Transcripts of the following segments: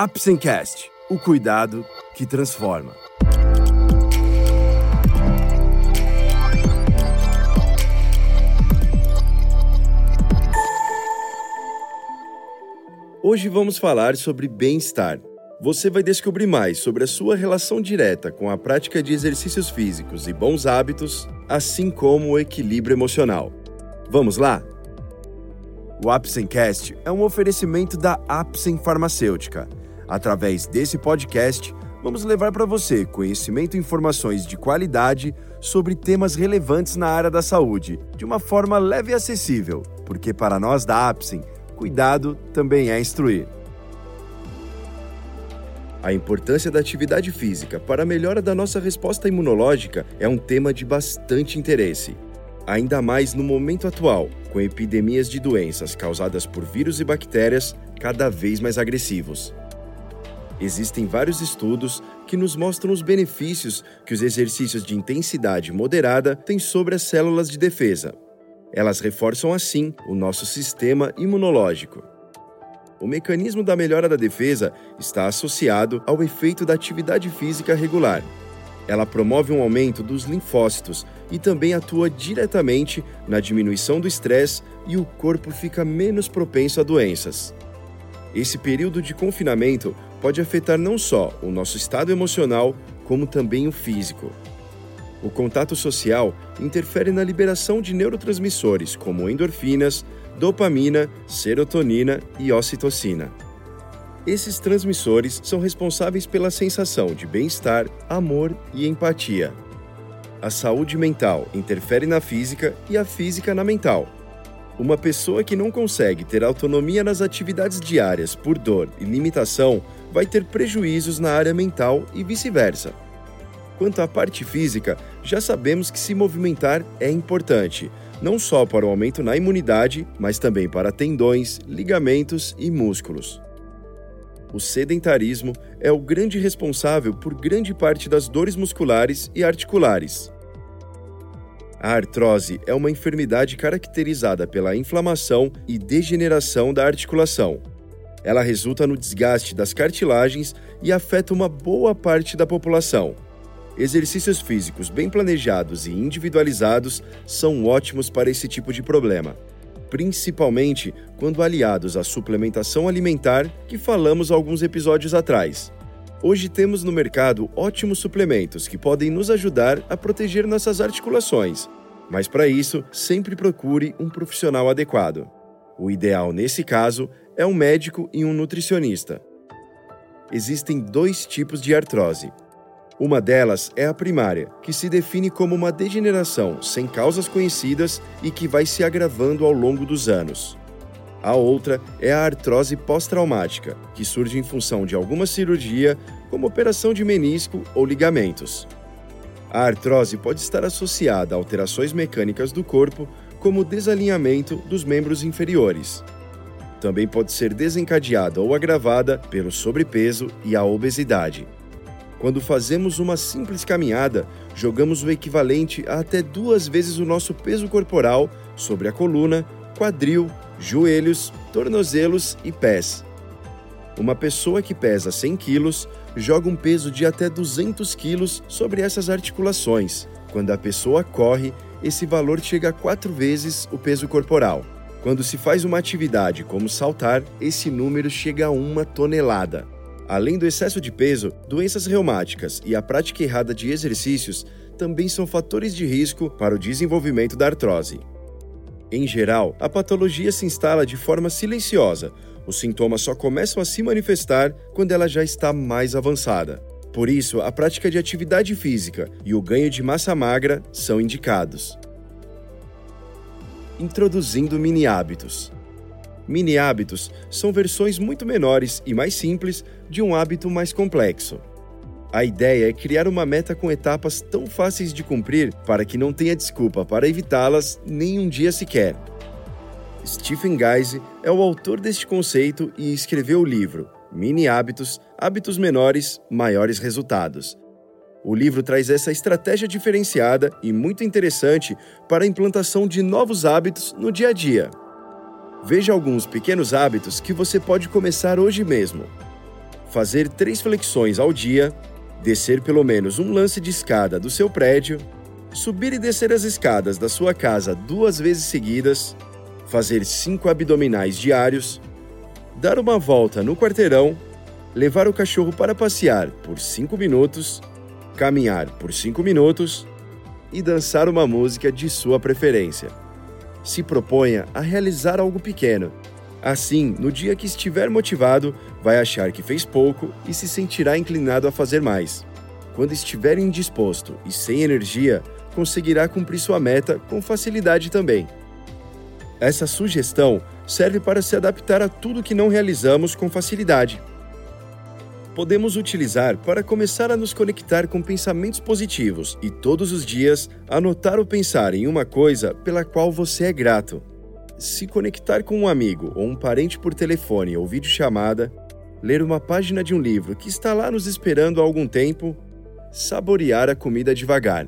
Apsencast, o cuidado que transforma. Hoje vamos falar sobre bem-estar. Você vai descobrir mais sobre a sua relação direta com a prática de exercícios físicos e bons hábitos, assim como o equilíbrio emocional. Vamos lá? O Apsencast é um oferecimento da Apsen Farmacêutica Através desse podcast, vamos levar para você conhecimento e informações de qualidade sobre temas relevantes na área da saúde, de uma forma leve e acessível, porque para nós da Apsen, cuidado também é instruir. A importância da atividade física para a melhora da nossa resposta imunológica é um tema de bastante interesse. Ainda mais no momento atual, com epidemias de doenças causadas por vírus e bactérias cada vez mais agressivos. Existem vários estudos que nos mostram os benefícios que os exercícios de intensidade moderada têm sobre as células de defesa. Elas reforçam assim o nosso sistema imunológico. O mecanismo da melhora da defesa está associado ao efeito da atividade física regular. Ela promove um aumento dos linfócitos e também atua diretamente na diminuição do estresse e o corpo fica menos propenso a doenças. Esse período de confinamento pode afetar não só o nosso estado emocional, como também o físico. O contato social interfere na liberação de neurotransmissores como endorfinas, dopamina, serotonina e ocitocina. Esses transmissores são responsáveis pela sensação de bem-estar, amor e empatia. A saúde mental interfere na física e a física na mental. Uma pessoa que não consegue ter autonomia nas atividades diárias por dor e limitação vai ter prejuízos na área mental e vice-versa. Quanto à parte física, já sabemos que se movimentar é importante, não só para o aumento na imunidade, mas também para tendões, ligamentos e músculos. O sedentarismo é o grande responsável por grande parte das dores musculares e articulares. A artrose é uma enfermidade caracterizada pela inflamação e degeneração da articulação. Ela resulta no desgaste das cartilagens e afeta uma boa parte da população. Exercícios físicos bem planejados e individualizados são ótimos para esse tipo de problema, principalmente quando aliados à suplementação alimentar que falamos alguns episódios atrás. Hoje temos no mercado ótimos suplementos que podem nos ajudar a proteger nossas articulações, mas para isso, sempre procure um profissional adequado. O ideal nesse caso é um médico e um nutricionista. Existem dois tipos de artrose. Uma delas é a primária, que se define como uma degeneração sem causas conhecidas e que vai se agravando ao longo dos anos. A outra é a artrose pós-traumática, que surge em função de alguma cirurgia, como operação de menisco ou ligamentos. A artrose pode estar associada a alterações mecânicas do corpo, como desalinhamento dos membros inferiores. Também pode ser desencadeada ou agravada pelo sobrepeso e a obesidade. Quando fazemos uma simples caminhada, jogamos o equivalente a até duas vezes o nosso peso corporal sobre a coluna, quadril joelhos, tornozelos e pés. Uma pessoa que pesa 100 quilos joga um peso de até 200 quilos sobre essas articulações. Quando a pessoa corre, esse valor chega a quatro vezes o peso corporal. Quando se faz uma atividade como saltar, esse número chega a uma tonelada. Além do excesso de peso, doenças reumáticas e a prática errada de exercícios também são fatores de risco para o desenvolvimento da artrose. Em geral, a patologia se instala de forma silenciosa. Os sintomas só começam a se manifestar quando ela já está mais avançada. Por isso, a prática de atividade física e o ganho de massa magra são indicados. Introduzindo mini hábitos. Mini hábitos são versões muito menores e mais simples de um hábito mais complexo. A ideia é criar uma meta com etapas tão fáceis de cumprir para que não tenha desculpa para evitá-las nem um dia sequer. Stephen Geise é o autor deste conceito e escreveu o livro Mini Hábitos, Hábitos Menores, Maiores Resultados. O livro traz essa estratégia diferenciada e muito interessante para a implantação de novos hábitos no dia a dia. Veja alguns pequenos hábitos que você pode começar hoje mesmo. fazer três flexões ao dia, descer pelo menos um lance de escada do seu prédio, subir e descer as escadas da sua casa duas vezes seguidas, fazer cinco abdominais diários, dar uma volta no quarteirão, levar o cachorro para passear por cinco minutos, caminhar por cinco minutos e dançar uma música de sua preferência. Se proponha a realizar algo pequeno. Assim, no dia que estiver motivado, vai achar que fez pouco e se sentirá inclinado a fazer mais. Quando estiver indisposto e sem energia, conseguirá cumprir sua meta com facilidade também. Essa sugestão serve para se adaptar a tudo que não realizamos com facilidade. Podemos utilizar para começar a nos conectar com pensamentos positivos e todos os dias anotar ou pensar em uma coisa pela qual você é grato. Se conectar com um amigo ou um parente por telefone ou videochamada, ler uma página de um livro que está lá nos esperando há algum tempo, saborear a comida devagar.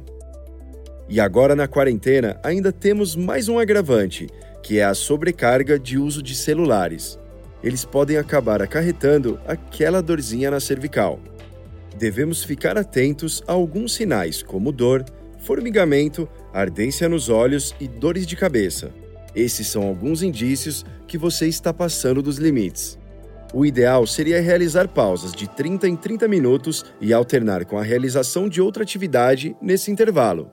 E agora na quarentena ainda temos mais um agravante, que é a sobrecarga de uso de celulares. Eles podem acabar acarretando aquela dorzinha na cervical. Devemos ficar atentos a alguns sinais, como dor, formigamento, ardência nos olhos e dores de cabeça. Esses são alguns indícios que você está passando dos limites. O ideal seria realizar pausas de 30 em 30 minutos e alternar com a realização de outra atividade nesse intervalo.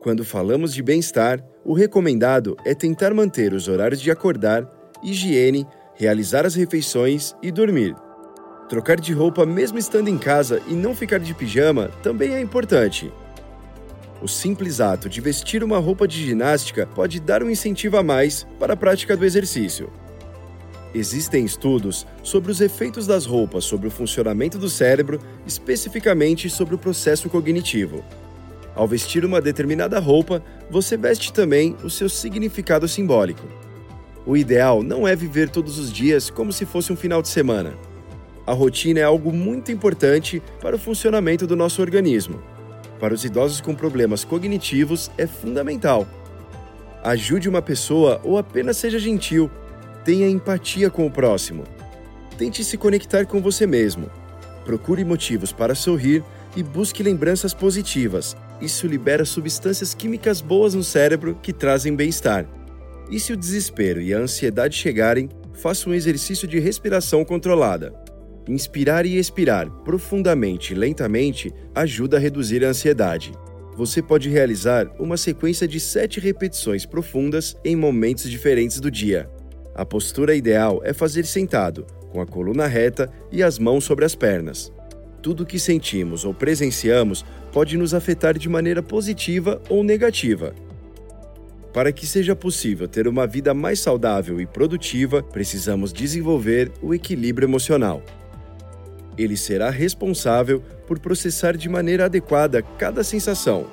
Quando falamos de bem-estar, o recomendado é tentar manter os horários de acordar, higiene, realizar as refeições e dormir. Trocar de roupa mesmo estando em casa e não ficar de pijama também é importante. O simples ato de vestir uma roupa de ginástica pode dar um incentivo a mais para a prática do exercício. Existem estudos sobre os efeitos das roupas sobre o funcionamento do cérebro, especificamente sobre o processo cognitivo. Ao vestir uma determinada roupa, você veste também o seu significado simbólico. O ideal não é viver todos os dias como se fosse um final de semana. A rotina é algo muito importante para o funcionamento do nosso organismo. Para os idosos com problemas cognitivos, é fundamental. Ajude uma pessoa ou apenas seja gentil. Tenha empatia com o próximo. Tente se conectar com você mesmo. Procure motivos para sorrir e busque lembranças positivas. Isso libera substâncias químicas boas no cérebro que trazem bem-estar. E se o desespero e a ansiedade chegarem, faça um exercício de respiração controlada. Inspirar e expirar profundamente e lentamente ajuda a reduzir a ansiedade. Você pode realizar uma sequência de sete repetições profundas em momentos diferentes do dia. A postura ideal é fazer sentado, com a coluna reta e as mãos sobre as pernas. Tudo o que sentimos ou presenciamos pode nos afetar de maneira positiva ou negativa. Para que seja possível ter uma vida mais saudável e produtiva, precisamos desenvolver o equilíbrio emocional. Ele será responsável por processar de maneira adequada cada sensação.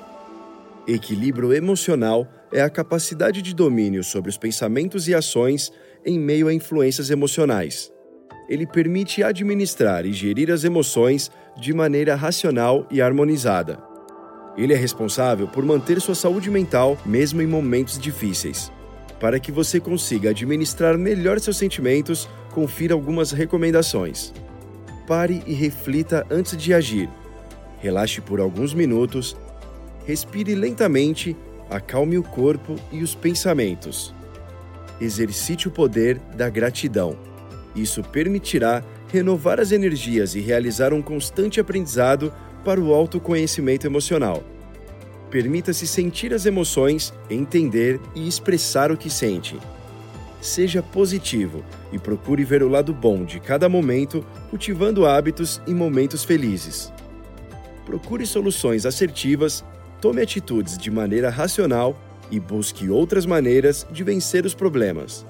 Equilíbrio emocional é a capacidade de domínio sobre os pensamentos e ações em meio a influências emocionais ele permite administrar e gerir as emoções de maneira racional e harmonizada. Ele é responsável por manter sua saúde mental mesmo em momentos difíceis. Para que você consiga administrar melhor seus sentimentos, confira algumas recomendações. Pare e reflita antes de agir. Relaxe por alguns minutos. Respire lentamente, acalme o corpo e os pensamentos. Exercite o poder da gratidão. Isso permitirá renovar as energias e realizar um constante aprendizado para o autoconhecimento emocional. Permita-se sentir as emoções, entender e expressar o que sente. Seja positivo e procure ver o lado bom de cada momento, cultivando hábitos e momentos felizes. Procure soluções assertivas, tome atitudes de maneira racional e busque outras maneiras de vencer os problemas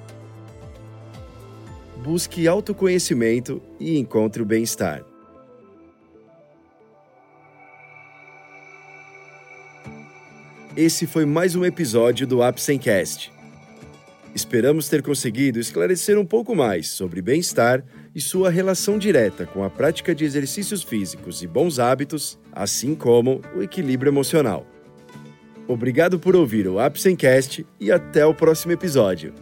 busque autoconhecimento e encontre o bem-estar. Esse foi mais um episódio do Apsencast. Esperamos ter conseguido esclarecer um pouco mais sobre bem-estar e sua relação direta com a prática de exercícios físicos e bons hábitos, assim como o equilíbrio emocional. Obrigado por ouvir o Apsencast e até o próximo episódio.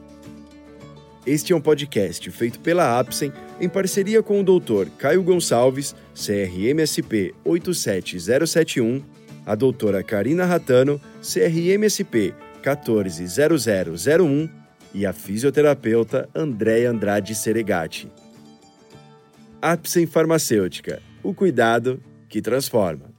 Este é um podcast feito pela Apsen em parceria com o Dr. Caio Gonçalves, CRMSP 87071, a doutora Karina Ratano, CRMSP 140001 e a fisioterapeuta Andréa Andrade Seregati. Apsen Farmacêutica, o cuidado que transforma.